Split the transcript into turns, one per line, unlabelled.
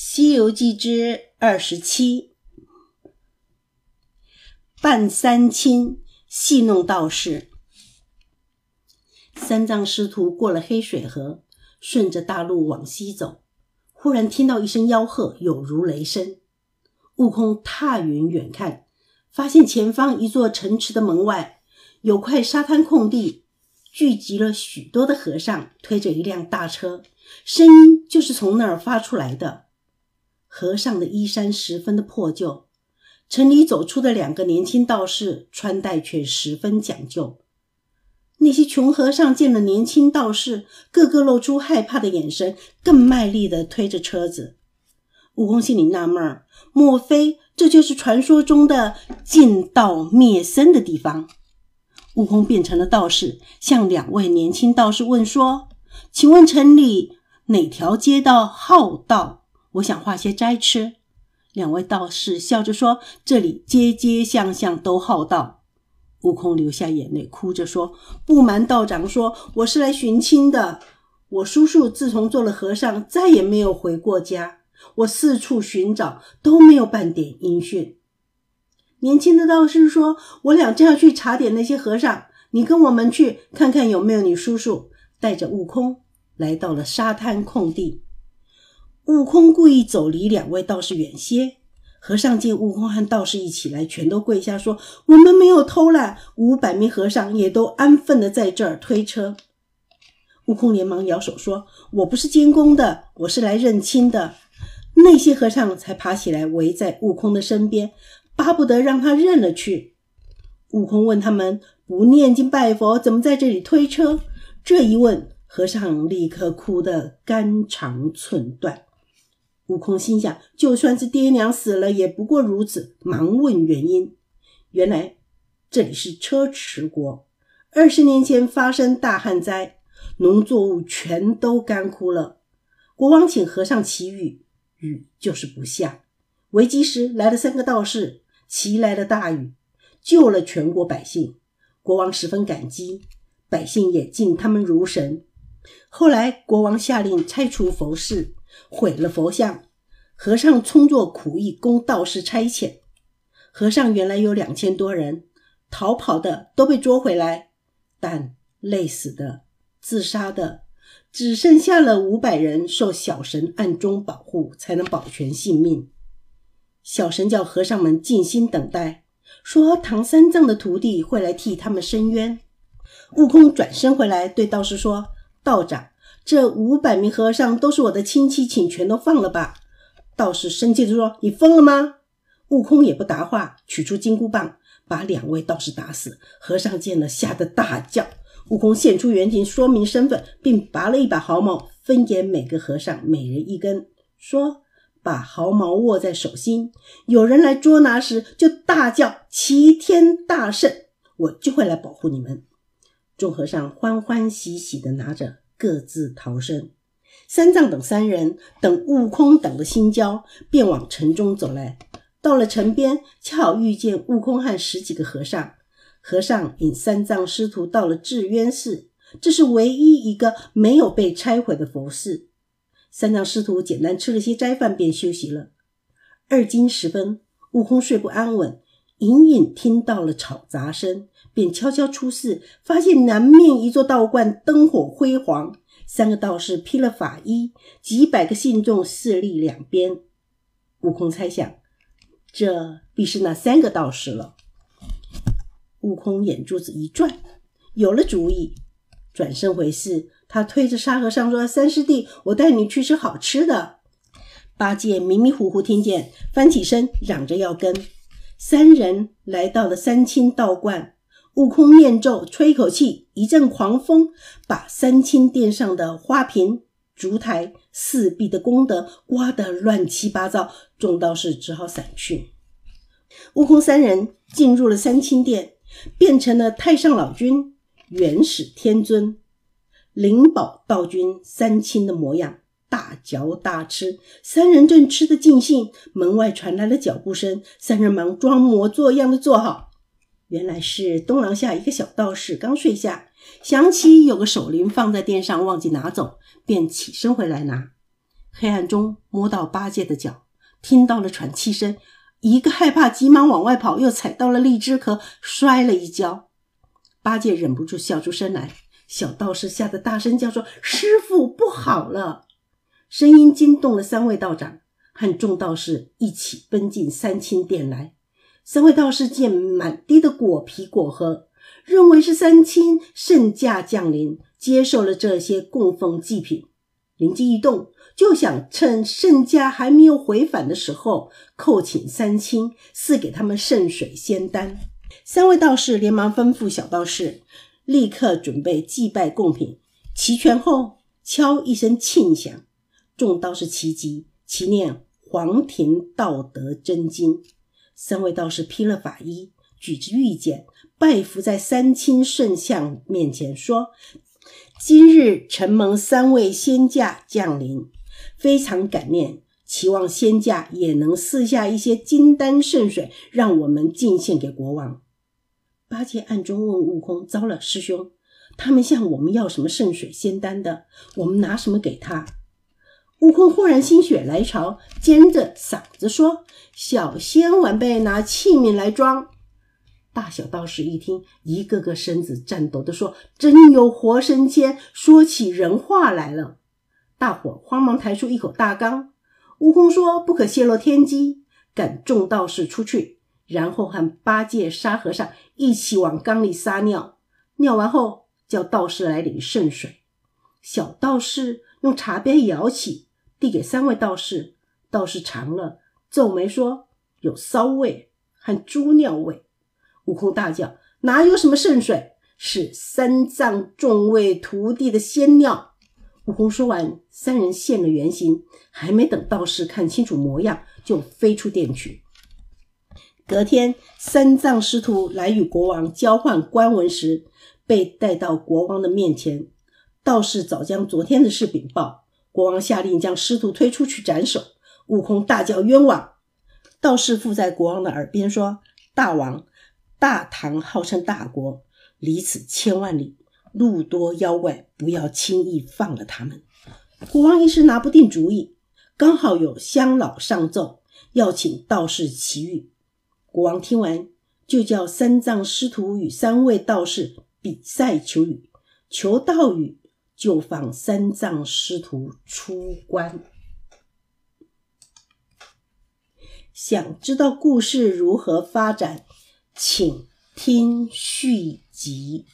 西游记》之二十七，扮三清戏弄道士。三藏师徒过了黑水河，顺着大路往西走，忽然听到一声吆喝，有如雷声。悟空踏云远看，发现前方一座城池的门外有块沙滩空地，聚集了许多的和尚，推着一辆大车，声音就是从那儿发出来的。和尚的衣衫十分的破旧，城里走出的两个年轻道士穿戴却十分讲究。那些穷和尚见了年轻道士，个个露出害怕的眼神，更卖力地推着车子。悟空心里纳闷儿：莫非这就是传说中的进道灭僧的地方？悟空变成了道士，向两位年轻道士问说：“请问城里哪条街道好道？”我想画些斋吃。两位道士笑着说：“这里街街巷巷都好道。”悟空流下眼泪，哭着说：“不瞒道长说，我是来寻亲的。我叔叔自从做了和尚，再也没有回过家。我四处寻找，都没有半点音讯。”年轻的道士说：“我俩正要去查点那些和尚，你跟我们去看看有没有你叔叔。”带着悟空来到了沙滩空地。悟空故意走离两位道士远些。和尚见悟空和道士一起来，全都跪下说：“我们没有偷懒。”五百名和尚也都安分的在这儿推车。悟空连忙摇手说：“我不是监工的，我是来认亲的。”那些和尚才爬起来围在悟空的身边，巴不得让他认了去。悟空问他们：“不念经拜佛，怎么在这里推车？”这一问，和尚立刻哭得肝肠寸断。悟空心想，就算是爹娘死了，也不过如此。忙问原因，原来这里是车迟国，二十年前发生大旱灾，农作物全都干枯了。国王请和尚祈雨，雨就是不下。危机时来了三个道士，祈来了大雨，救了全国百姓。国王十分感激，百姓也敬他们如神。后来国王下令拆除佛寺。毁了佛像，和尚充作苦役供道士差遣。和尚原来有两千多人，逃跑的都被捉回来，但累死的、自杀的，只剩下了五百人，受小神暗中保护，才能保全性命。小神叫和尚们静心等待，说唐三藏的徒弟会来替他们伸冤。悟空转身回来，对道士说：“道长。”这五百名和尚都是我的亲戚，请全都放了吧！道士生气地说：“你疯了吗？”悟空也不答话，取出金箍棒，把两位道士打死。和尚见了，吓得大叫。悟空现出原形，说明身份，并拔了一把毫毛，分给每个和尚每人一根，说：“把毫毛握在手心，有人来捉拿时，就大叫齐天大圣，我就会来保护你们。”众和尚欢欢喜喜地拿着。各自逃生。三藏等三人等悟空等的心焦，便往城中走来。到了城边，恰好遇见悟空和十几个和尚。和尚引三藏师徒到了智渊寺，这是唯一一个没有被拆毁的佛寺。三藏师徒简单吃了些斋饭，便休息了。二更时分，悟空睡不安稳，隐隐听到了吵杂声。便悄悄出寺，发现南面一座道观灯火辉煌，三个道士披了法衣，几百个信众四立两边。悟空猜想，这必是那三个道士了。悟空眼珠子一转，有了主意，转身回寺。他推着沙和尚说：“三师弟，我带你去吃好吃的。”八戒迷迷糊糊听见，翻起身嚷着要跟。三人来到了三清道观。悟空念咒，吹口气，一阵狂风把三清殿上的花瓶、烛台、四壁的功德刮得乱七八糟。众道士只好散去。悟空三人进入了三清殿，变成了太上老君、元始天尊、灵宝道君三清的模样，大嚼大吃。三人正吃得尽兴，门外传来了脚步声，三人忙装模作样的坐好。原来是东廊下一个小道士刚睡下，想起有个手铃放在殿上，忘记拿走，便起身回来拿。黑暗中摸到八戒的脚，听到了喘气声，一个害怕，急忙往外跑，又踩到了荔枝壳，摔了一跤。八戒忍不住笑出声来，小道士吓得大声叫说：“师傅，不好了！”声音惊动了三位道长，和众道士一起奔进三清殿来。三位道士见满地的果皮果核，认为是三清圣驾降临，接受了这些供奉祭品，灵机一动。就想趁圣驾还没有回返的时候，叩请三清赐给他们圣水仙丹。三位道士连忙吩咐小道士立刻准备祭拜贡品。齐全后，敲一声磬响，众道士齐集，齐念黄庭道德真经。三位道士披了法衣，举着玉简，拜伏在三清圣像面前，说：“今日承蒙三位仙驾降临。”非常感念，期望仙驾也能赐下一些金丹圣水，让我们进献给国王。八戒暗中问悟空：“糟了，师兄，他们向我们要什么圣水仙丹的？我们拿什么给他？”悟空忽然心血来潮，尖着嗓子说：“小仙晚辈拿器皿来装。”大小道士一听，一个个身子颤抖的说：“真有活神仙说起人话来了。”大伙慌忙抬出一口大缸，悟空说：“不可泄露天机，赶众道士出去，然后和八戒、沙和尚一起往缸里撒尿。尿完后，叫道士来领圣水。小道士用茶杯舀起，递给三位道士。道士尝了，皱眉说：‘有骚味和猪尿味。’悟空大叫：‘哪有什么圣水？是三藏众位徒弟的仙尿。’”悟空说完，三人现了原形，还没等道士看清楚模样，就飞出殿去。隔天，三藏师徒来与国王交换官文时，被带到国王的面前。道士早将昨天的事禀报，国王下令将师徒推出去斩首。悟空大叫冤枉！道士附在国王的耳边说：“大王，大唐号称大国，离此千万里。”路多妖怪，不要轻易放了他们。国王一时拿不定主意，刚好有乡老上奏，要请道士祈雨。国王听完，就叫三藏师徒与三位道士比赛求雨，求道雨就放三藏师徒出关。想知道故事如何发展，请听续集。